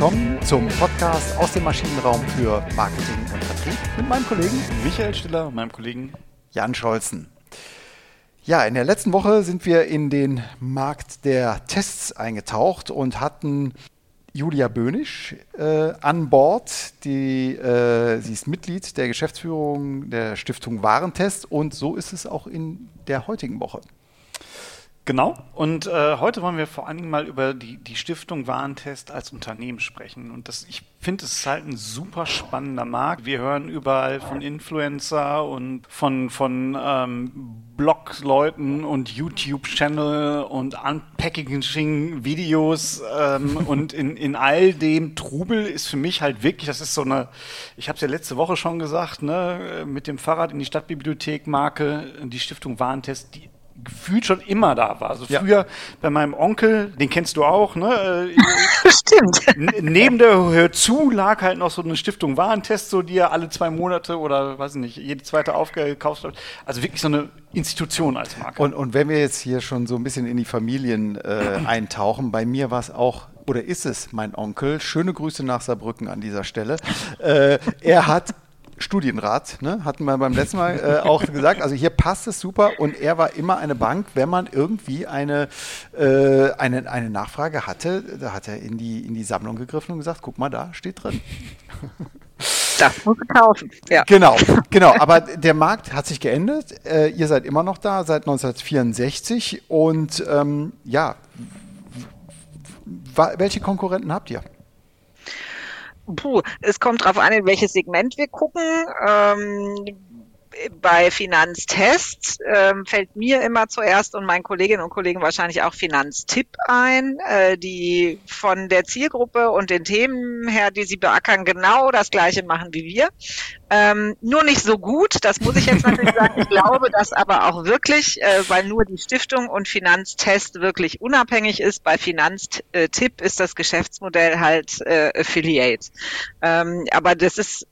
willkommen zum Podcast aus dem Maschinenraum für Marketing und Vertrieb mit meinem Kollegen Michael Stiller und meinem Kollegen Jan Scholzen. Ja, in der letzten Woche sind wir in den Markt der Tests eingetaucht und hatten Julia Böhnisch äh, an Bord. Die, äh, sie ist Mitglied der Geschäftsführung der Stiftung Warentest und so ist es auch in der heutigen Woche. Genau. Und äh, heute wollen wir vor allen Dingen mal über die, die Stiftung Warentest als Unternehmen sprechen. Und das, ich finde, es ist halt ein super spannender Markt. Wir hören überall von Influencer und von, von ähm, Blogleuten und YouTube-Channel und Unpackaging-Videos. Ähm, und in, in all dem Trubel ist für mich halt wirklich, das ist so eine, ich habe es ja letzte Woche schon gesagt, ne, mit dem Fahrrad in die Stadtbibliothek Marke, die Stiftung Warentest, die gefühlt schon immer da war. Also früher ja. bei meinem Onkel, den kennst du auch, ne? Äh, Stimmt. Neben der Hör zu lag halt noch so eine Stiftung Warentest, so die er alle zwei Monate oder weiß ich nicht, jede zweite aufgekauft hat. Also wirklich so eine Institution als Marke. Und, und wenn wir jetzt hier schon so ein bisschen in die Familien äh, eintauchen, bei mir war es auch oder ist es mein Onkel. Schöne Grüße nach Saarbrücken an dieser Stelle. Äh, er hat Studienrat, ne? hatten wir beim letzten Mal äh, auch gesagt. Also hier passt es super und er war immer eine Bank, wenn man irgendwie eine, äh, eine, eine Nachfrage hatte, da hat er in die, in die Sammlung gegriffen und gesagt, guck mal, da steht drin. Das muss kaufen. Ja. Genau, genau. Aber der Markt hat sich geändert. Äh, ihr seid immer noch da seit 1964 und ähm, ja, welche Konkurrenten habt ihr? Puh, es kommt darauf an, in welches Segment wir gucken. Ähm, bei Finanztests ähm, fällt mir immer zuerst und meinen Kolleginnen und Kollegen wahrscheinlich auch Finanztipp ein, äh, die von der Zielgruppe und den Themen her, die sie beackern, genau das gleiche machen wie wir. Ähm, nur nicht so gut, das muss ich jetzt natürlich sagen. Ich glaube das aber auch wirklich, äh, weil nur die Stiftung und Finanztest wirklich unabhängig ist. Bei Finanztipp ist das Geschäftsmodell halt äh, Affiliate. Ähm, aber das ist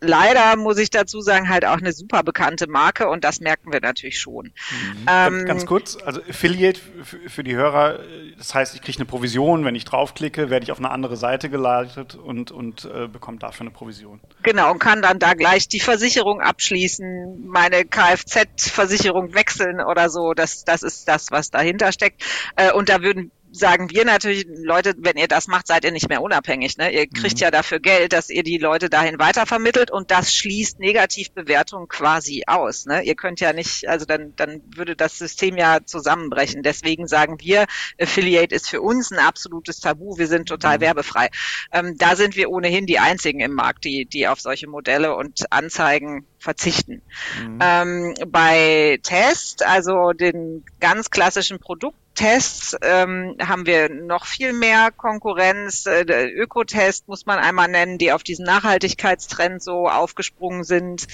leider muss ich dazu sagen, halt auch eine super bekannte Marke und das merken wir natürlich schon. Mhm. Ähm, ganz, kurz, also Affiliate für die Hörer, das heißt, ich kriege eine Provision, wenn ich draufklicke, werde ich auf eine andere Seite geleitet und, und äh, bekomme dafür eine Provision. Genau, und kann dann da gleich die Versicherung abschließen, meine Kfz-Versicherung wechseln oder so. Das, das ist das, was dahinter steckt. Äh, und da würden sagen wir natürlich, Leute, wenn ihr das macht, seid ihr nicht mehr unabhängig. Ne? Ihr kriegt mhm. ja dafür Geld, dass ihr die Leute dahin weitervermittelt und das schließt Negativbewertung quasi aus. Ne? Ihr könnt ja nicht, also dann, dann würde das System ja zusammenbrechen. Deswegen sagen wir, Affiliate ist für uns ein absolutes Tabu. Wir sind total mhm. werbefrei. Ähm, da sind wir ohnehin die einzigen im Markt, die, die auf solche Modelle und Anzeigen verzichten. Mhm. Ähm, bei Test, also den ganz klassischen Produkt Tests ähm, haben wir noch viel mehr Konkurrenz. Äh, der Ökotest muss man einmal nennen, die auf diesen Nachhaltigkeitstrend so aufgesprungen sind.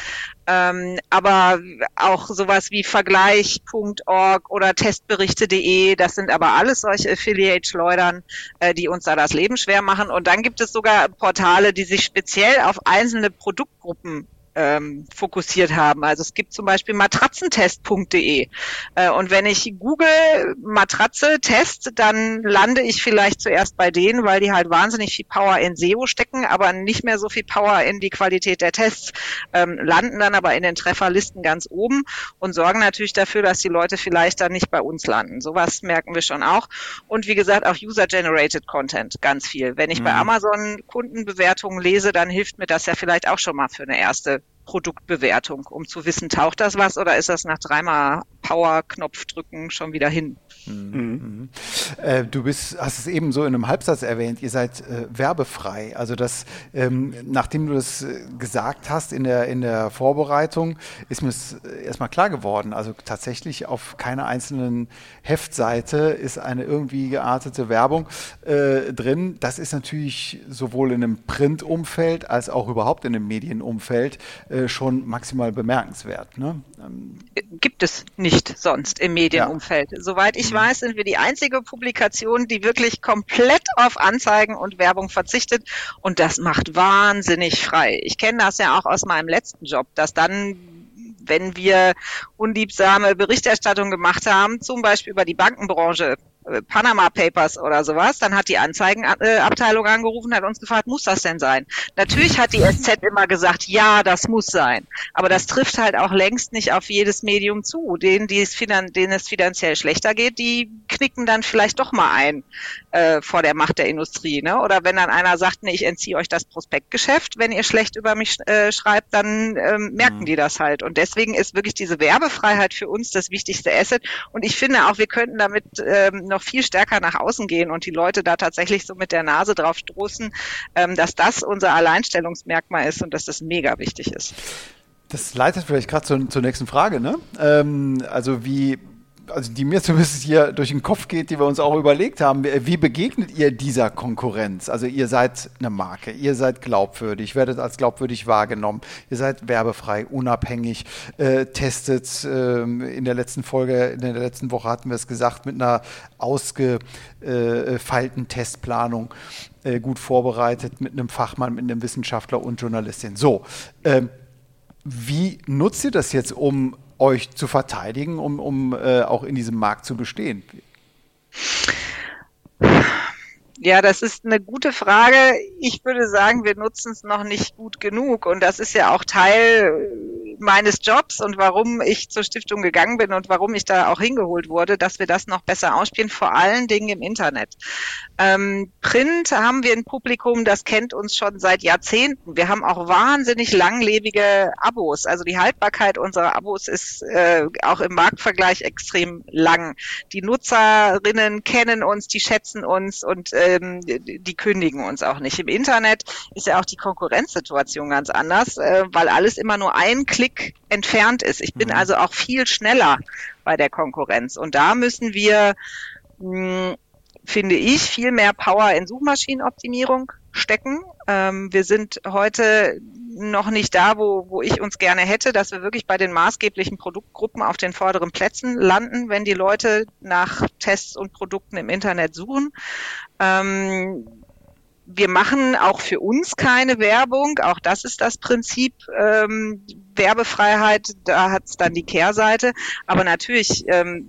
Ähm, aber auch sowas wie Vergleich.org oder Testberichte.de, das sind aber alles solche Affiliate-Schleudern, äh, die uns da das Leben schwer machen. Und dann gibt es sogar Portale, die sich speziell auf einzelne Produktgruppen ähm, fokussiert haben. Also es gibt zum Beispiel matratzentest.de äh, und wenn ich Google Matratze Test, dann lande ich vielleicht zuerst bei denen, weil die halt wahnsinnig viel Power in SEO stecken, aber nicht mehr so viel Power in die Qualität der Tests, ähm, landen dann aber in den Trefferlisten ganz oben und sorgen natürlich dafür, dass die Leute vielleicht dann nicht bei uns landen. Sowas merken wir schon auch. Und wie gesagt, auch User-Generated Content ganz viel. Wenn ich mhm. bei Amazon Kundenbewertungen lese, dann hilft mir das ja vielleicht auch schon mal für eine erste Produktbewertung, um zu wissen, taucht das was oder ist das nach dreimal Power-Knopf drücken schon wieder hin? Mhm. Mhm. Äh, du bist, hast es eben so in einem Halbsatz erwähnt, ihr seid äh, werbefrei. Also das, ähm, nachdem du das äh, gesagt hast in der, in der Vorbereitung, ist mir es äh, erstmal klar geworden. Also tatsächlich auf keiner einzelnen Heftseite ist eine irgendwie geartete Werbung äh, drin. Das ist natürlich sowohl in einem Printumfeld als auch überhaupt in einem Medienumfeld äh, schon maximal bemerkenswert. Ne? Ähm, Gibt es nicht sonst im Medienumfeld. Ja. Soweit ich weiß, sind wir die einzige Publikation, die wirklich komplett auf Anzeigen und Werbung verzichtet und das macht wahnsinnig frei. Ich kenne das ja auch aus meinem letzten Job, dass dann wenn wir unliebsame Berichterstattung gemacht haben, zum Beispiel über die Bankenbranche, Panama Papers oder sowas, dann hat die Anzeigenabteilung angerufen, hat uns gefragt, muss das denn sein? Natürlich hat die SZ immer gesagt, ja, das muss sein. Aber das trifft halt auch längst nicht auf jedes Medium zu. Denen, die es, denen es finanziell schlechter geht, die knicken dann vielleicht doch mal ein äh, vor der Macht der Industrie. Ne? Oder wenn dann einer sagt, nee, ich entziehe euch das Prospektgeschäft, wenn ihr schlecht über mich äh, schreibt, dann ähm, merken mhm. die das halt. Und deswegen ist wirklich diese Werbefreiheit für uns das wichtigste Asset. Und ich finde auch, wir könnten damit ähm, noch viel stärker nach außen gehen und die Leute da tatsächlich so mit der Nase drauf stoßen, ähm, dass das unser Alleinstellungsmerkmal ist und dass das mega wichtig ist. Das leitet vielleicht gerade zur, zur nächsten Frage. Ne? Ähm, also wie also die mir zumindest hier durch den Kopf geht, die wir uns auch überlegt haben, wie begegnet ihr dieser Konkurrenz? Also ihr seid eine Marke, ihr seid glaubwürdig, werdet als glaubwürdig wahrgenommen, ihr seid werbefrei, unabhängig, äh, testet äh, in der letzten Folge, in der letzten Woche hatten wir es gesagt, mit einer ausgefeilten Testplanung, äh, gut vorbereitet, mit einem Fachmann, mit einem Wissenschaftler und Journalistin. So, ähm, wie nutzt ihr das jetzt, um euch zu verteidigen, um, um äh, auch in diesem Markt zu bestehen? Ja, das ist eine gute Frage. Ich würde sagen, wir nutzen es noch nicht gut genug. Und das ist ja auch Teil meines Jobs und warum ich zur Stiftung gegangen bin und warum ich da auch hingeholt wurde, dass wir das noch besser ausspielen, vor allen Dingen im Internet. Ähm, Print haben wir ein Publikum, das kennt uns schon seit Jahrzehnten. Wir haben auch wahnsinnig langlebige Abos. Also die Haltbarkeit unserer Abos ist äh, auch im Marktvergleich extrem lang. Die Nutzerinnen kennen uns, die schätzen uns und äh, ähm, die kündigen uns auch nicht. Im Internet ist ja auch die Konkurrenzsituation ganz anders, äh, weil alles immer nur ein Klick entfernt ist. Ich bin mhm. also auch viel schneller bei der Konkurrenz. Und da müssen wir, mh, hm, finde ich, viel mehr Power in Suchmaschinenoptimierung stecken. Ähm, wir sind heute noch nicht da, wo, wo ich uns gerne hätte, dass wir wirklich bei den maßgeblichen Produktgruppen auf den vorderen Plätzen landen, wenn die Leute nach Tests und Produkten im Internet suchen. Ähm, wir machen auch für uns keine Werbung. Auch das ist das Prinzip ähm, Werbefreiheit. Da hat es dann die Kehrseite. Aber natürlich ähm,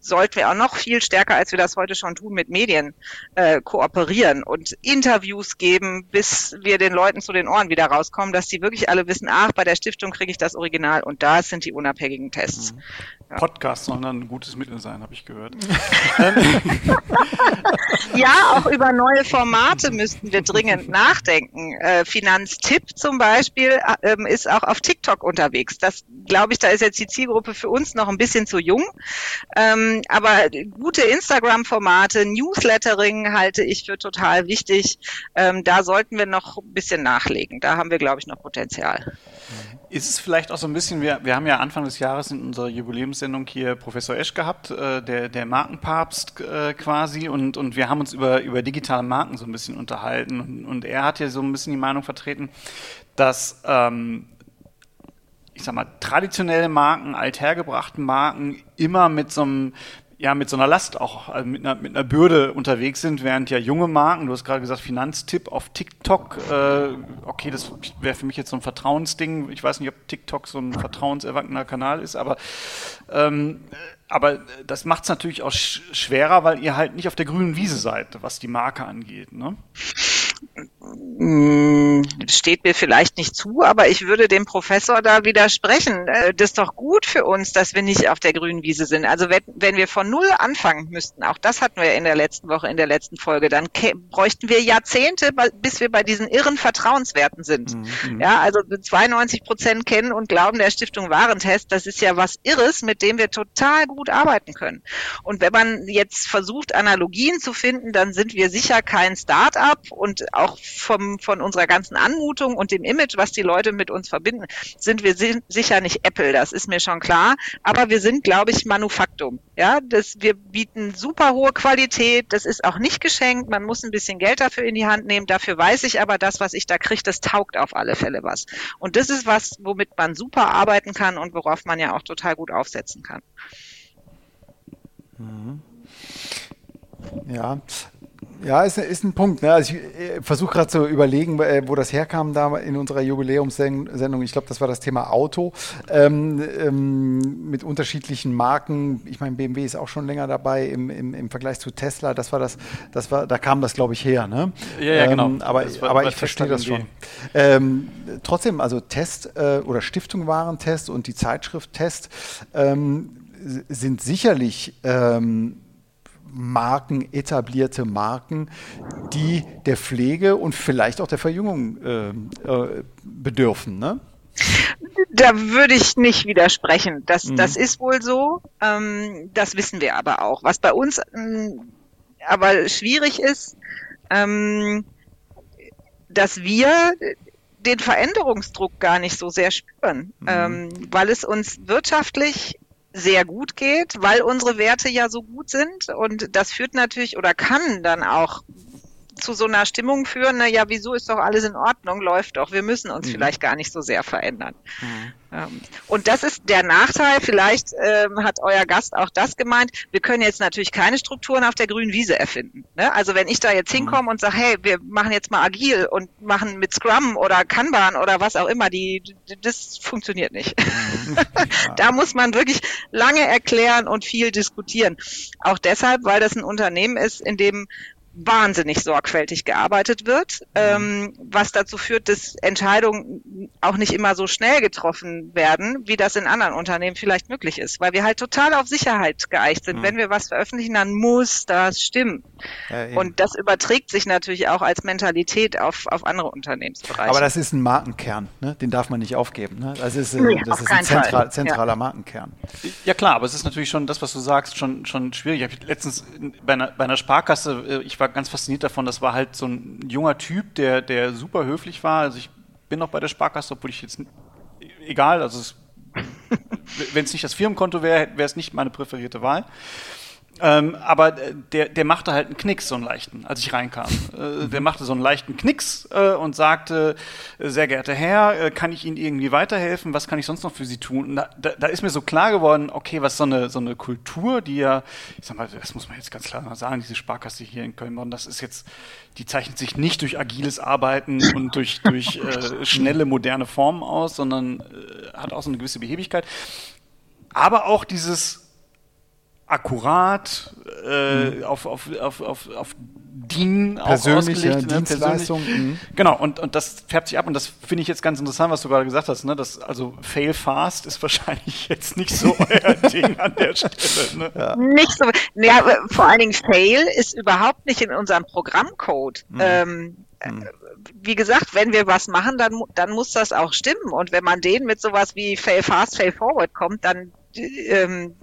sollten wir auch noch viel stärker, als wir das heute schon tun, mit Medien äh, kooperieren und Interviews geben, bis wir den Leuten zu den Ohren wieder rauskommen, dass die wirklich alle wissen, ach, bei der Stiftung kriege ich das Original und da sind die unabhängigen Tests. Mhm. Ja. Podcast soll dann ein gutes Mittel sein, habe ich gehört. ja, auch über neue Formate müssten wir dringend nachdenken. Äh, Finanztipp zum Beispiel äh, ist auch auf TikTok unterwegs. Das glaube ich, da ist jetzt die Zielgruppe für uns noch ein bisschen zu jung. Ähm, aber gute Instagram-Formate, Newslettering halte ich für total wichtig. Ähm, da sollten wir noch ein bisschen nachlegen. Da haben wir, glaube ich, noch Potenzial. Ist es vielleicht auch so ein bisschen, wir, wir haben ja Anfang des Jahres in unserer Jubiläumssendung hier Professor Esch gehabt, äh, der, der Markenpapst äh, quasi, und, und wir haben uns über, über digitale Marken so ein bisschen unterhalten. Und, und er hat ja so ein bisschen die Meinung vertreten, dass ähm, ich sag mal, traditionelle Marken, althergebrachten Marken immer mit so einem ja mit so einer Last auch also mit, einer, mit einer Bürde unterwegs sind, während ja junge Marken, du hast gerade gesagt Finanztipp auf TikTok, äh, okay, das wäre für mich jetzt so ein Vertrauensding. Ich weiß nicht, ob TikTok so ein vertrauenserwachsener Kanal ist, aber ähm, aber das macht es natürlich auch sch schwerer, weil ihr halt nicht auf der grünen Wiese seid, was die Marke angeht. Ne? Hm, steht mir vielleicht nicht zu, aber ich würde dem Professor da widersprechen. Äh, das ist doch gut für uns, dass wir nicht auf der grünen Wiese sind. Also wenn, wenn wir von Null anfangen müssten, auch das hatten wir in der letzten Woche, in der letzten Folge, dann bräuchten wir Jahrzehnte, bis wir bei diesen irren Vertrauenswerten sind. Mhm. Ja, also 92 Prozent kennen und glauben der Stiftung Warentest, das ist ja was Irres, mit dem wir total gut arbeiten können. Und wenn man jetzt versucht, Analogien zu finden, dann sind wir sicher kein Start-up und auch vom, von unserer ganzen Anmutung und dem Image, was die Leute mit uns verbinden, sind wir sicher nicht Apple, das ist mir schon klar. Aber wir sind, glaube ich, Manufaktum. Ja, das, wir bieten super hohe Qualität. Das ist auch nicht geschenkt. Man muss ein bisschen Geld dafür in die Hand nehmen. Dafür weiß ich aber, das, was ich da kriege, das taugt auf alle Fälle was. Und das ist was, womit man super arbeiten kann und worauf man ja auch total gut aufsetzen kann. Mhm. Ja, Ja, ist, ist ein Punkt. Ne? Also ich äh, versuche gerade zu überlegen, äh, wo das herkam da in unserer Jubiläumssendung. Ich glaube, das war das Thema Auto ähm, ähm, mit unterschiedlichen Marken. Ich meine, BMW ist auch schon länger dabei im, im, im Vergleich zu Tesla. Das war das, das war, da kam das, glaube ich, her. Ne? Ja, ja, genau. Ähm, aber war, aber ich verstehe das schon. Ähm, trotzdem, also Test äh, oder Stiftung Warentest und die Zeitschrift Test ähm, sind sicherlich ähm, Marken, etablierte Marken, die der Pflege und vielleicht auch der Verjüngung äh, äh, bedürfen. Ne? Da würde ich nicht widersprechen. Das, mhm. das ist wohl so. Ähm, das wissen wir aber auch. Was bei uns ähm, aber schwierig ist, ähm, dass wir den Veränderungsdruck gar nicht so sehr spüren, mhm. ähm, weil es uns wirtschaftlich sehr gut geht, weil unsere Werte ja so gut sind. Und das führt natürlich oder kann dann auch zu so einer Stimmung führen, na ja, wieso ist doch alles in Ordnung, läuft doch, wir müssen uns mhm. vielleicht gar nicht so sehr verändern. Mhm. Ähm, und das ist der Nachteil, vielleicht ähm, hat euer Gast auch das gemeint, wir können jetzt natürlich keine Strukturen auf der grünen Wiese erfinden. Ne? Also wenn ich da jetzt mhm. hinkomme mhm. und sage, hey, wir machen jetzt mal agil und machen mit Scrum oder Kanban oder was auch immer, die, das funktioniert nicht. Mhm. da muss man wirklich lange erklären und viel diskutieren. Auch deshalb, weil das ein Unternehmen ist, in dem wahnsinnig sorgfältig gearbeitet wird, ähm, was dazu führt, dass Entscheidungen auch nicht immer so schnell getroffen werden, wie das in anderen Unternehmen vielleicht möglich ist, weil wir halt total auf Sicherheit geeicht sind. Mhm. Wenn wir was veröffentlichen, dann muss das stimmen. Ja, Und das überträgt sich natürlich auch als Mentalität auf, auf andere Unternehmensbereiche. Aber das ist ein Markenkern, ne? den darf man nicht aufgeben. Ne? Das ist, äh, nee, das ist ein zentral, zentraler ja. Markenkern. Ja klar, aber es ist natürlich schon das, was du sagst, schon, schon schwierig. Ich habe letztens bei einer, bei einer Sparkasse, äh, ich war ganz fasziniert davon, das war halt so ein junger Typ, der, der super höflich war. Also ich bin noch bei der Sparkasse, obwohl ich jetzt egal, also wenn es nicht das Firmenkonto wäre, wäre es nicht meine präferierte Wahl. Ähm, aber der, der machte halt einen Knicks, so einen leichten, als ich reinkam. Äh, der machte so einen leichten Knicks äh, und sagte, sehr geehrter Herr, äh, kann ich Ihnen irgendwie weiterhelfen? Was kann ich sonst noch für Sie tun? Da, da, da, ist mir so klar geworden, okay, was so eine, so eine Kultur, die ja, ich sag mal, das muss man jetzt ganz klar mal sagen, diese Sparkasse hier in Köln, das ist jetzt, die zeichnet sich nicht durch agiles Arbeiten und durch, durch äh, schnelle, moderne Formen aus, sondern äh, hat auch so eine gewisse Behebigkeit. Aber auch dieses akkurat, äh, mhm. auf, auf, auf, auf, auf DIN Persönliche ausgelegt, ne? Dienstleistung. Mhm. Genau, und, und das färbt sich ab und das finde ich jetzt ganz interessant, was du gerade gesagt hast. Ne? Das, also Fail Fast ist wahrscheinlich jetzt nicht so euer Ding an der Stelle. Ne? Ja. Nicht so, ja, vor allen Dingen Fail ist überhaupt nicht in unserem Programmcode. Mhm. Ähm, mhm. wie gesagt, wenn wir was machen, dann, dann muss das auch stimmen. Und wenn man den mit sowas wie Fail Fast, Fail Forward kommt, dann ähm,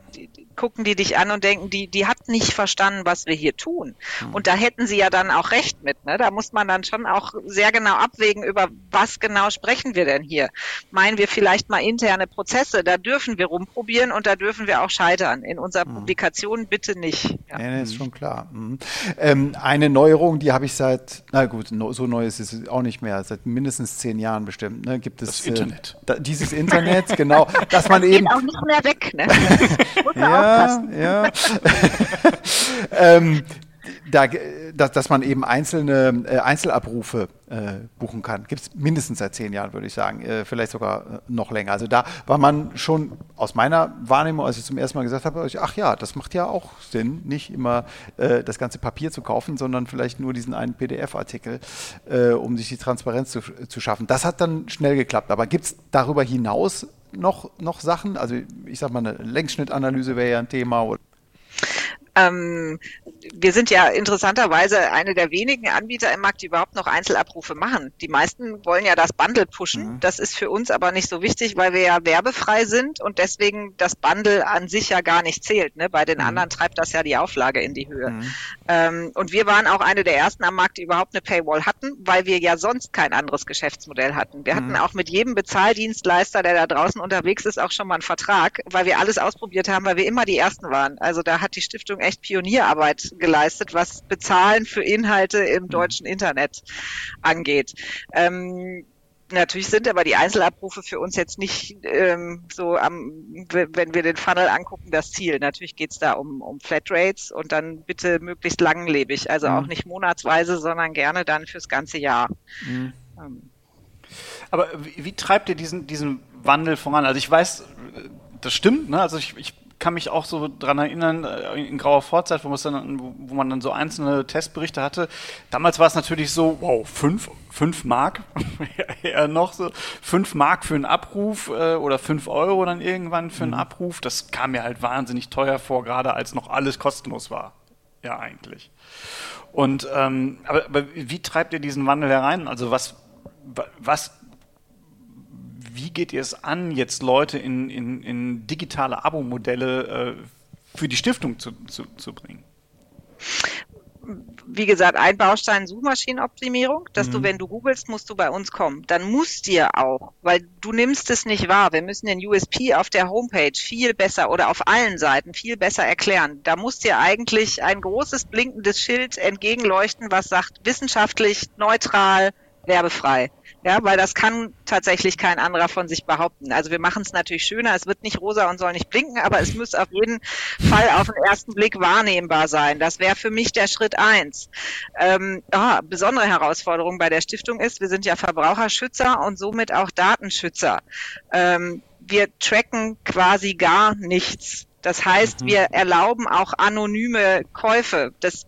gucken die dich an und denken, die, die hat nicht verstanden, was wir hier tun. Mhm. Und da hätten sie ja dann auch recht mit. Ne? Da muss man dann schon auch sehr genau abwägen, über was genau sprechen wir denn hier. Meinen wir vielleicht mal interne Prozesse, da dürfen wir rumprobieren und da dürfen wir auch scheitern. In unserer mhm. Publikation bitte nicht. Ja, ja ist schon klar. Mhm. Ähm, eine Neuerung, die habe ich seit, na gut, so neu ist es auch nicht mehr, seit mindestens zehn Jahren bestimmt. Ne? Gibt es das Internet. Äh, da, dieses Internet, genau, dass man das eben auch nicht mehr weg. Ne? ja, ja. ähm, da, dass, dass man eben einzelne äh, Einzelabrufe äh, buchen kann. Gibt es mindestens seit zehn Jahren, würde ich sagen, äh, vielleicht sogar äh, noch länger. Also da war man schon aus meiner Wahrnehmung, als ich zum ersten Mal gesagt habe, ach ja, das macht ja auch Sinn, nicht immer äh, das ganze Papier zu kaufen, sondern vielleicht nur diesen einen PDF-Artikel, äh, um sich die Transparenz zu, zu schaffen. Das hat dann schnell geklappt. Aber gibt es darüber hinaus noch, noch Sachen? Also ich sage mal, eine Längsschnittanalyse wäre ja ein Thema. Ähm, wir sind ja interessanterweise eine der wenigen Anbieter im Markt, die überhaupt noch Einzelabrufe machen. Die meisten wollen ja das Bundle pushen. Mhm. Das ist für uns aber nicht so wichtig, weil wir ja werbefrei sind und deswegen das Bundle an sich ja gar nicht zählt. Ne? Bei den mhm. anderen treibt das ja die Auflage in die Höhe. Mhm. Ähm, und wir waren auch eine der ersten am Markt, die überhaupt eine Paywall hatten, weil wir ja sonst kein anderes Geschäftsmodell hatten. Wir hatten mhm. auch mit jedem Bezahldienstleister, der da draußen unterwegs ist, auch schon mal einen Vertrag, weil wir alles ausprobiert haben, weil wir immer die Ersten waren. Also da hat die Stiftung echt Pionierarbeit geleistet, was Bezahlen für Inhalte im mhm. deutschen Internet angeht. Ähm, Natürlich sind aber die Einzelabrufe für uns jetzt nicht ähm, so am, wenn wir den Funnel angucken, das Ziel. Natürlich geht's da um, um Flatrates und dann bitte möglichst langlebig. Also mhm. auch nicht monatsweise, sondern gerne dann fürs ganze Jahr. Mhm. Ähm. Aber wie, wie, treibt ihr diesen, diesen Wandel voran? Also ich weiß, das stimmt, ne? Also ich, ich kann mich auch so dran erinnern, äh, in grauer Vorzeit, wo, dann, wo man dann so einzelne Testberichte hatte. Damals war es natürlich so, wow, fünf, fünf Mark, eher noch so, fünf Mark für einen Abruf äh, oder fünf Euro dann irgendwann für einen mhm. Abruf. Das kam mir halt wahnsinnig teuer vor, gerade als noch alles kostenlos war. Ja, eigentlich. Und ähm, aber, aber wie treibt ihr diesen Wandel herein? Also was, was wie geht ihr es an, jetzt Leute in, in, in digitale Abo-Modelle äh, für die Stiftung zu, zu, zu bringen? wie gesagt, ein Baustein Suchmaschinenoptimierung, dass mhm. du, wenn du googelst, musst du bei uns kommen. Dann musst dir auch, weil du nimmst es nicht wahr. Wir müssen den USP auf der Homepage viel besser oder auf allen Seiten viel besser erklären. Da muss dir eigentlich ein großes blinkendes Schild entgegenleuchten, was sagt, wissenschaftlich, neutral, werbefrei. Ja, weil das kann tatsächlich kein anderer von sich behaupten. Also wir machen es natürlich schöner, es wird nicht rosa und soll nicht blinken, aber es muss auf jeden Fall auf den ersten Blick wahrnehmbar sein. Das wäre für mich der Schritt eins. Ähm, oh, besondere Herausforderung bei der Stiftung ist, wir sind ja Verbraucherschützer und somit auch Datenschützer. Ähm, wir tracken quasi gar nichts. Das heißt, mhm. wir erlauben auch anonyme Käufe. Das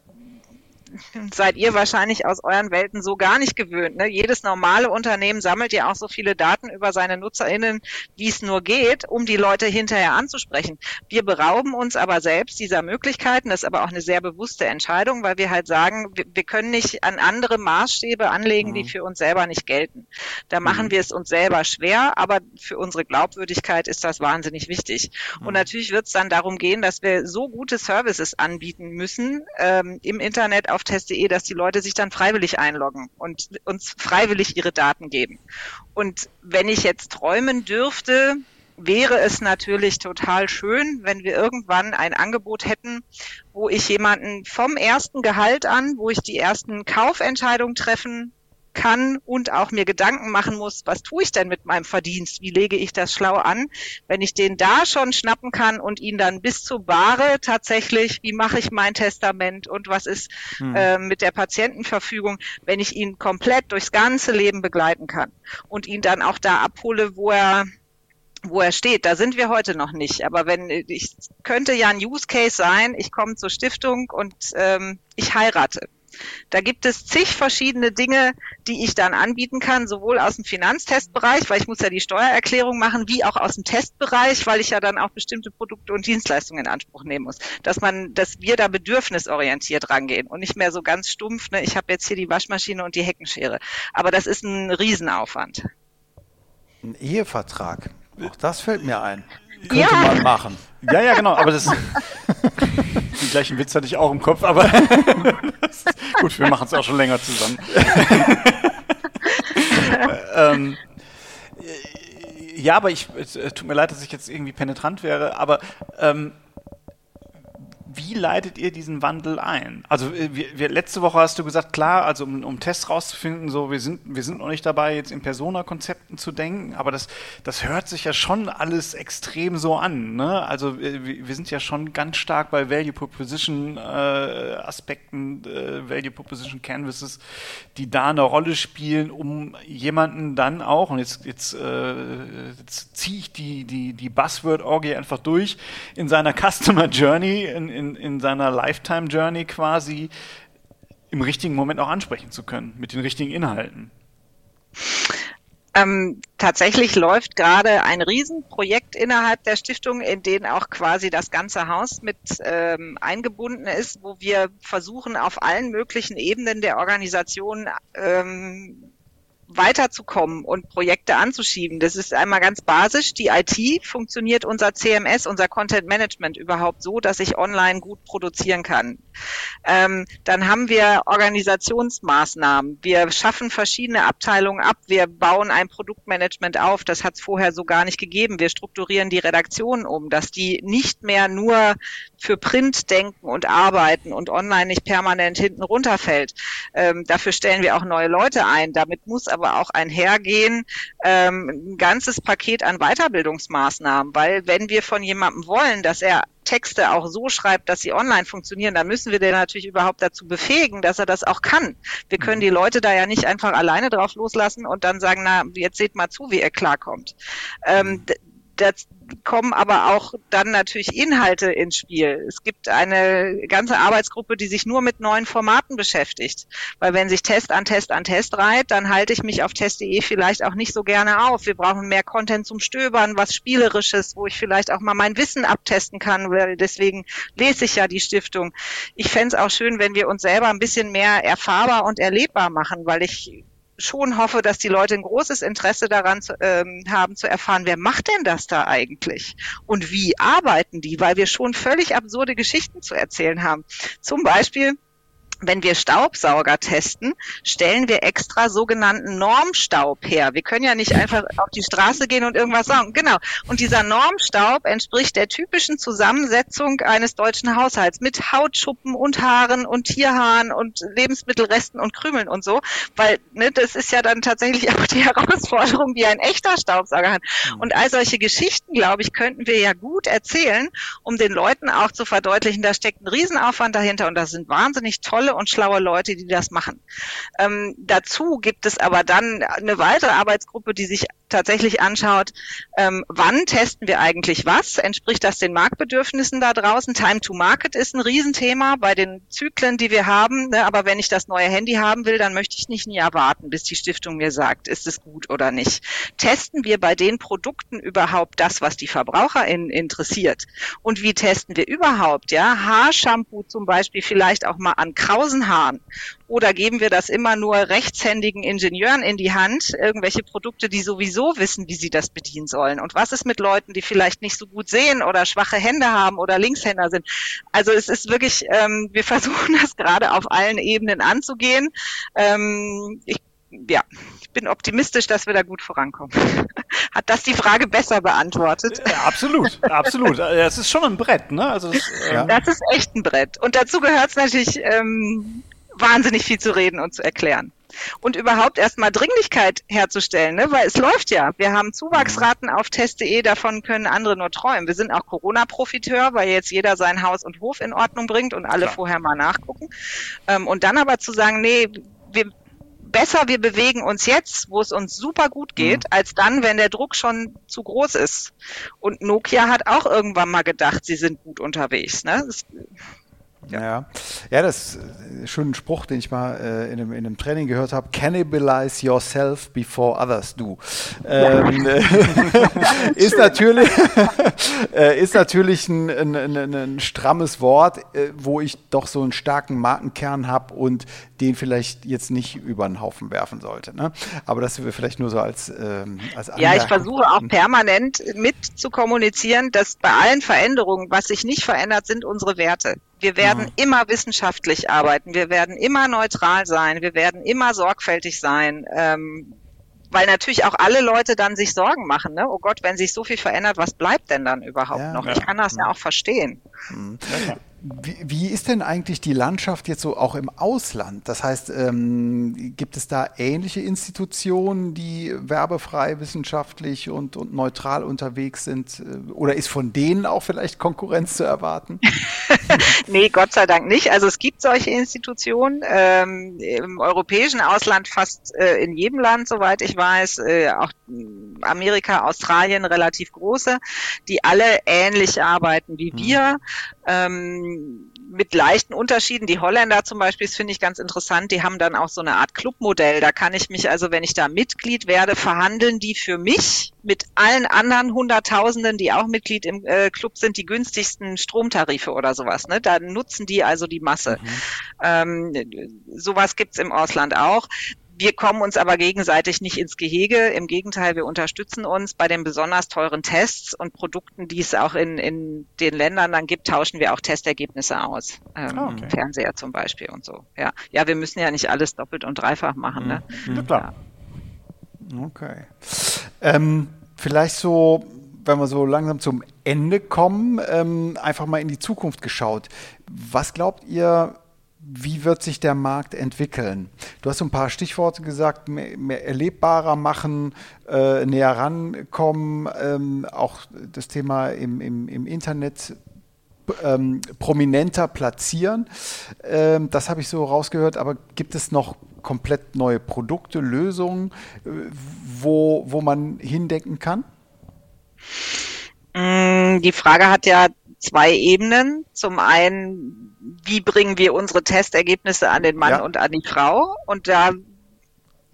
seid ihr wahrscheinlich aus euren Welten so gar nicht gewöhnt. Ne? Jedes normale Unternehmen sammelt ja auch so viele Daten über seine NutzerInnen, wie es nur geht, um die Leute hinterher anzusprechen. Wir berauben uns aber selbst dieser Möglichkeiten. Das ist aber auch eine sehr bewusste Entscheidung, weil wir halt sagen, wir, wir können nicht an andere Maßstäbe anlegen, mhm. die für uns selber nicht gelten. Da machen mhm. wir es uns selber schwer, aber für unsere Glaubwürdigkeit ist das wahnsinnig wichtig. Mhm. Und natürlich wird es dann darum gehen, dass wir so gute Services anbieten müssen ähm, im Internet auf auf test.de, dass die Leute sich dann freiwillig einloggen und uns freiwillig ihre Daten geben. Und wenn ich jetzt träumen dürfte, wäre es natürlich total schön, wenn wir irgendwann ein Angebot hätten, wo ich jemanden vom ersten Gehalt an, wo ich die ersten Kaufentscheidungen treffen kann und auch mir Gedanken machen muss, was tue ich denn mit meinem Verdienst? Wie lege ich das schlau an? Wenn ich den da schon schnappen kann und ihn dann bis zur Bahre tatsächlich, wie mache ich mein Testament und was ist hm. äh, mit der Patientenverfügung, wenn ich ihn komplett durchs ganze Leben begleiten kann und ihn dann auch da abhole, wo er wo er steht. Da sind wir heute noch nicht. Aber wenn ich könnte ja ein Use Case sein, ich komme zur Stiftung und ähm, ich heirate da gibt es zig verschiedene Dinge, die ich dann anbieten kann, sowohl aus dem Finanztestbereich, weil ich muss ja die Steuererklärung machen, wie auch aus dem Testbereich, weil ich ja dann auch bestimmte Produkte und Dienstleistungen in Anspruch nehmen muss. Dass man, dass wir da bedürfnisorientiert rangehen und nicht mehr so ganz stumpf, ne, ich habe jetzt hier die Waschmaschine und die Heckenschere. Aber das ist ein Riesenaufwand. Ein Ehevertrag. Auch das fällt mir ein. Könnte ja. man machen. Ja, ja, genau. Aber das den gleichen Witz hatte ich auch im Kopf, aber gut, wir machen es auch schon länger zusammen. ähm, ja, aber ich, es tut mir leid, dass ich jetzt irgendwie penetrant wäre, aber ähm, wie leitet ihr diesen Wandel ein? Also äh, wir, wir, letzte Woche hast du gesagt, klar, also um, um Tests rauszufinden, so wir sind wir sind noch nicht dabei, jetzt in Persona-Konzepten zu denken, aber das das hört sich ja schon alles extrem so an. Ne? Also äh, wir, wir sind ja schon ganz stark bei Value Proposition äh, Aspekten, äh, Value Proposition Canvases, die da eine Rolle spielen, um jemanden dann auch und jetzt jetzt, äh, jetzt ziehe ich die die die Buzzword-Orgie einfach durch in seiner Customer Journey in, in, in seiner Lifetime Journey quasi im richtigen Moment auch ansprechen zu können, mit den richtigen Inhalten. Ähm, tatsächlich läuft gerade ein Riesenprojekt innerhalb der Stiftung, in dem auch quasi das ganze Haus mit ähm, eingebunden ist, wo wir versuchen, auf allen möglichen Ebenen der Organisation ähm, weiterzukommen und Projekte anzuschieben. Das ist einmal ganz basisch. Die IT funktioniert unser CMS, unser Content Management überhaupt so, dass ich online gut produzieren kann. Ähm, dann haben wir Organisationsmaßnahmen. Wir schaffen verschiedene Abteilungen ab. Wir bauen ein Produktmanagement auf. Das hat es vorher so gar nicht gegeben. Wir strukturieren die Redaktion um, dass die nicht mehr nur für Print denken und arbeiten und online nicht permanent hinten runterfällt. Ähm, dafür stellen wir auch neue Leute ein. Damit muss aber aber auch einhergehen ähm, ein ganzes Paket an Weiterbildungsmaßnahmen, weil wenn wir von jemandem wollen, dass er Texte auch so schreibt, dass sie online funktionieren, dann müssen wir den natürlich überhaupt dazu befähigen, dass er das auch kann. Wir können mhm. die Leute da ja nicht einfach alleine drauf loslassen und dann sagen, na, jetzt seht mal zu, wie er klarkommt. Ähm, das, kommen aber auch dann natürlich Inhalte ins Spiel. Es gibt eine ganze Arbeitsgruppe, die sich nur mit neuen Formaten beschäftigt. Weil wenn sich Test an Test an Test reiht, dann halte ich mich auf test.de vielleicht auch nicht so gerne auf. Wir brauchen mehr Content zum Stöbern, was Spielerisches, wo ich vielleicht auch mal mein Wissen abtesten kann. Deswegen lese ich ja die Stiftung. Ich fände es auch schön, wenn wir uns selber ein bisschen mehr erfahrbar und erlebbar machen, weil ich schon hoffe, dass die Leute ein großes Interesse daran zu, ähm, haben zu erfahren, wer macht denn das da eigentlich und wie arbeiten die, weil wir schon völlig absurde Geschichten zu erzählen haben. Zum Beispiel wenn wir Staubsauger testen, stellen wir extra sogenannten Normstaub her. Wir können ja nicht einfach auf die Straße gehen und irgendwas sagen. Genau. Und dieser Normstaub entspricht der typischen Zusammensetzung eines deutschen Haushalts mit Hautschuppen und Haaren und Tierhaaren und Lebensmittelresten und Krümeln und so. Weil ne, das ist ja dann tatsächlich auch die Herausforderung, die ein echter Staubsauger hat. Mhm. Und all solche Geschichten, glaube ich, könnten wir ja gut erzählen, um den Leuten auch zu verdeutlichen, da steckt ein Riesenaufwand dahinter und das sind wahnsinnig tolle tolle und schlaue Leute, die das machen. Ähm, dazu gibt es aber dann eine weitere Arbeitsgruppe, die sich tatsächlich anschaut, ähm, wann testen wir eigentlich was? Entspricht das den Marktbedürfnissen da draußen? Time to Market ist ein Riesenthema bei den Zyklen, die wir haben. Ne? Aber wenn ich das neue Handy haben will, dann möchte ich nicht nie erwarten, bis die Stiftung mir sagt, ist es gut oder nicht. Testen wir bei den Produkten überhaupt das, was die VerbraucherInnen interessiert? Und wie testen wir überhaupt? Ja, Haarshampoo zum Beispiel vielleicht auch mal an krausen Haaren oder geben wir das immer nur rechtshändigen Ingenieuren in die Hand, irgendwelche Produkte, die sowieso wissen, wie sie das bedienen sollen? Und was ist mit Leuten, die vielleicht nicht so gut sehen oder schwache Hände haben oder Linkshänder sind? Also es ist wirklich, ähm, wir versuchen das gerade auf allen Ebenen anzugehen. Ähm, ich, ja, ich bin optimistisch, dass wir da gut vorankommen. Hat das die Frage besser beantwortet? Ja, absolut, absolut. Das ist schon ein Brett, ne? Also das, ähm das ist echt ein Brett. Und dazu gehört es natürlich ähm, wahnsinnig viel zu reden und zu erklären. Und überhaupt erstmal Dringlichkeit herzustellen, ne? weil es läuft ja. Wir haben Zuwachsraten auf test.de, davon können andere nur träumen. Wir sind auch Corona-Profiteur, weil jetzt jeder sein Haus und Hof in Ordnung bringt und alle Klar. vorher mal nachgucken. Ähm, und dann aber zu sagen, nee, wir, besser wir bewegen uns jetzt, wo es uns super gut geht, mhm. als dann, wenn der Druck schon zu groß ist. Und Nokia hat auch irgendwann mal gedacht, sie sind gut unterwegs. Ne? Das, ja. ja, ja, das ist schon ein Spruch, den ich mal äh, in, einem, in, einem, Training gehört habe. Cannibalize yourself before others do. Ähm, äh, ist natürlich, äh, ist natürlich ein, ein, ein, ein strammes Wort, äh, wo ich doch so einen starken Markenkern habe und den vielleicht jetzt nicht über den Haufen werfen sollte. Ne? Aber das wir vielleicht nur so als, ähm, als Ja, ich versuche auch permanent mit zu kommunizieren, dass bei allen Veränderungen, was sich nicht verändert, sind unsere Werte. Wir werden ja. immer wissenschaftlich arbeiten, wir werden immer neutral sein, wir werden immer sorgfältig sein. Ähm, weil natürlich auch alle Leute dann sich Sorgen machen, ne? Oh Gott, wenn sich so viel verändert, was bleibt denn dann überhaupt ja, noch? Ja. Ich kann das ja, ja auch verstehen. Mhm. Wie, wie, ist denn eigentlich die Landschaft jetzt so auch im Ausland? Das heißt, ähm, gibt es da ähnliche Institutionen, die werbefrei, wissenschaftlich und, und neutral unterwegs sind? Äh, oder ist von denen auch vielleicht Konkurrenz zu erwarten? nee, Gott sei Dank nicht. Also es gibt solche Institutionen ähm, im europäischen Ausland fast äh, in jedem Land, soweit ich weiß, äh, auch Amerika, Australien relativ große, die alle ähnlich arbeiten wie mhm. wir. Ähm, mit leichten Unterschieden. Die Holländer zum Beispiel, das finde ich ganz interessant, die haben dann auch so eine Art Clubmodell. Da kann ich mich also, wenn ich da Mitglied werde, verhandeln die für mich mit allen anderen Hunderttausenden, die auch Mitglied im äh, Club sind, die günstigsten Stromtarife oder sowas. Ne? Da nutzen die also die Masse. Mhm. Ähm, sowas gibt's im Ausland auch. Wir kommen uns aber gegenseitig nicht ins Gehege. Im Gegenteil, wir unterstützen uns bei den besonders teuren Tests und Produkten, die es auch in, in den Ländern dann gibt, tauschen wir auch Testergebnisse aus. Ähm, ah, okay. Fernseher zum Beispiel und so. Ja. ja, wir müssen ja nicht alles doppelt und dreifach machen. Ne? Mhm. Ja, klar. Ja. Okay. Ähm, vielleicht so, wenn wir so langsam zum Ende kommen, ähm, einfach mal in die Zukunft geschaut. Was glaubt ihr, wie wird sich der Markt entwickeln? Du hast so ein paar Stichworte gesagt, mehr, mehr erlebbarer machen, äh, näher rankommen, ähm, auch das Thema im, im, im Internet ähm, prominenter platzieren. Ähm, das habe ich so rausgehört, aber gibt es noch komplett neue Produkte, Lösungen, äh, wo, wo man hindenken kann? Mm, die Frage hat ja zwei Ebenen. Zum einen, wie bringen wir unsere Testergebnisse an den Mann ja. und an die Frau? Und da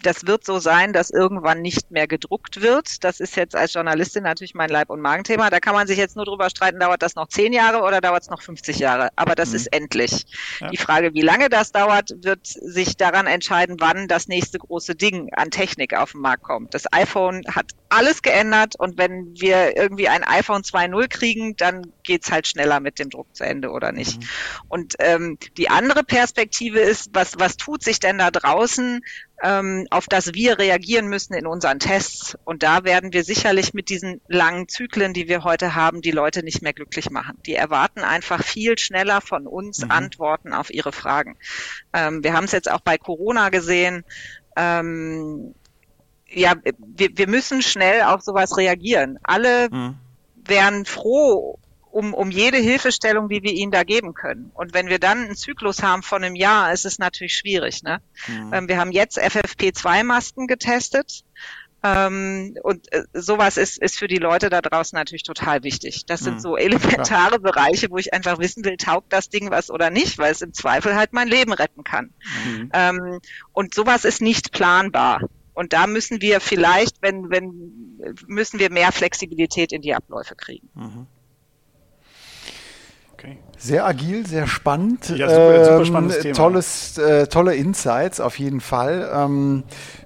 das wird so sein, dass irgendwann nicht mehr gedruckt wird. Das ist jetzt als Journalistin natürlich mein Leib- und Magenthema. Da kann man sich jetzt nur drüber streiten, dauert das noch zehn Jahre oder dauert es noch 50 Jahre. Aber das mhm. ist endlich. Ja. Die Frage, wie lange das dauert, wird sich daran entscheiden, wann das nächste große Ding an Technik auf den Markt kommt. Das iPhone hat alles geändert und wenn wir irgendwie ein iPhone 2.0 kriegen, dann geht's halt schneller mit dem Druck zu Ende oder nicht. Mhm. Und ähm, die andere Perspektive ist, was, was tut sich denn da draußen? ähm, auf das wir reagieren müssen in unseren Tests. Und da werden wir sicherlich mit diesen langen Zyklen, die wir heute haben, die Leute nicht mehr glücklich machen. Die erwarten einfach viel schneller von uns mhm. Antworten auf ihre Fragen. Ähm, wir haben es jetzt auch bei Corona gesehen. Ähm, ja, wir, wir müssen schnell auf sowas reagieren. Alle mhm. wären froh um, um jede Hilfestellung, die wir ihnen da geben können. Und wenn wir dann einen Zyklus haben von einem Jahr, ist es natürlich schwierig. Ne? Mhm. Ähm, wir haben jetzt FFP2-Masken getestet. Ähm, und äh, sowas ist, ist für die Leute da draußen natürlich total wichtig. Das sind mhm. so elementare ja. Bereiche, wo ich einfach wissen will, taugt das Ding was oder nicht, weil es im Zweifel halt mein Leben retten kann. Mhm. Ähm, und sowas ist nicht planbar. Und da müssen wir vielleicht, wenn, wenn, müssen wir mehr Flexibilität in die Abläufe kriegen. Mhm. Okay. Sehr agil, sehr spannend. Ja, super, ähm, super spannendes Thema. Tolles, äh, tolle Insights auf jeden Fall. Ähm,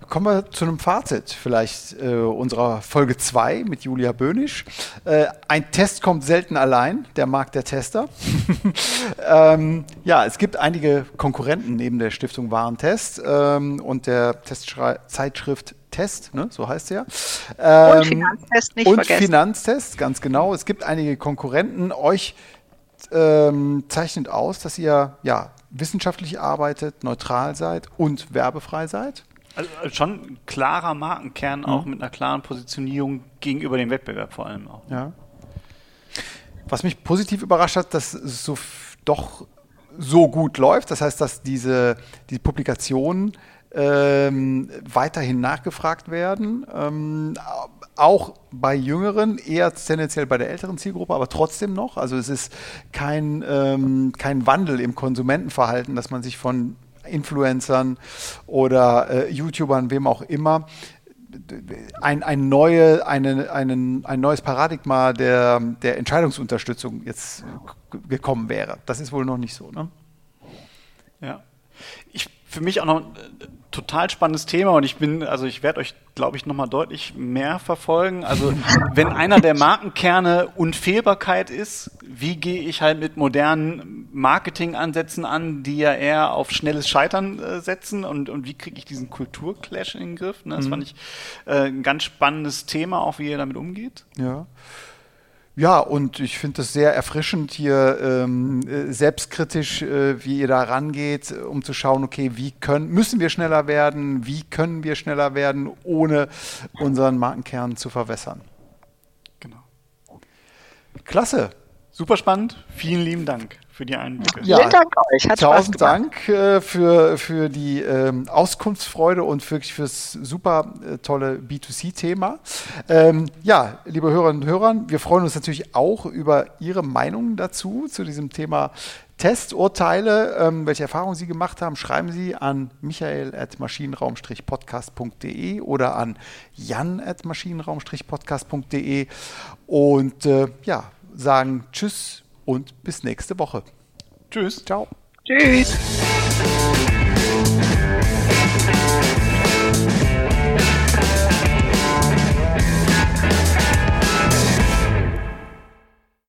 kommen wir zu einem Fazit vielleicht äh, unserer Folge 2 mit Julia Böhnisch. Äh, ein Test kommt selten allein, der Markt der Tester. ähm, ja, es gibt einige Konkurrenten neben der Stiftung Warentest ähm, und der Testzeitschrift Test, ne? so heißt er. Ähm, und Finanztest nicht und vergessen. Finanztest, ganz genau. Es gibt einige Konkurrenten. Euch ähm, zeichnet aus, dass ihr ja wissenschaftlich arbeitet, neutral seid und werbefrei seid. Also äh, schon ein klarer Markenkern, mhm. auch mit einer klaren Positionierung gegenüber dem Wettbewerb vor allem auch. Ja. Was mich positiv überrascht hat, dass es so doch so gut läuft. Das heißt, dass diese, diese Publikationen ähm, weiterhin nachgefragt werden. Ähm, auch bei Jüngeren, eher tendenziell bei der älteren Zielgruppe, aber trotzdem noch. Also es ist kein, ähm, kein Wandel im Konsumentenverhalten, dass man sich von Influencern oder äh, YouTubern, wem auch immer, ein, ein, neue, eine, einen, ein neues Paradigma der, der Entscheidungsunterstützung jetzt gekommen wäre. Das ist wohl noch nicht so. Ne? Ja. Ich, für mich auch noch total spannendes Thema und ich bin, also ich werde euch, glaube ich, nochmal deutlich mehr verfolgen. Also wenn einer der Markenkerne Unfehlbarkeit ist, wie gehe ich halt mit modernen Marketingansätzen an, die ja eher auf schnelles Scheitern äh, setzen und, und wie kriege ich diesen Kulturclash in den Griff? Ne? Das mhm. fand ich äh, ein ganz spannendes Thema, auch wie ihr damit umgeht. Ja. Ja, und ich finde es sehr erfrischend hier ähm, äh, selbstkritisch, äh, wie ihr da rangeht, um zu schauen, okay, wie können, müssen wir schneller werden, wie können wir schneller werden, ohne unseren Markenkern zu verwässern. Genau. Klasse. Super spannend. Vielen lieben Dank für die Einblicke. Ja, Vielen Dank euch. Hat tausend Dank äh, für, für die ähm, Auskunftsfreude und wirklich fürs super äh, tolle B2C-Thema. Ähm, ja, liebe Hörerinnen und Hörer, wir freuen uns natürlich auch über Ihre Meinungen dazu, zu diesem Thema Testurteile, ähm, welche Erfahrungen Sie gemacht haben, schreiben Sie an michael.maschinenraum-podcast.de oder an jan.maschinenraum-podcast.de und äh, ja, sagen Tschüss und bis nächste Woche. Tschüss. Ciao. Tschüss.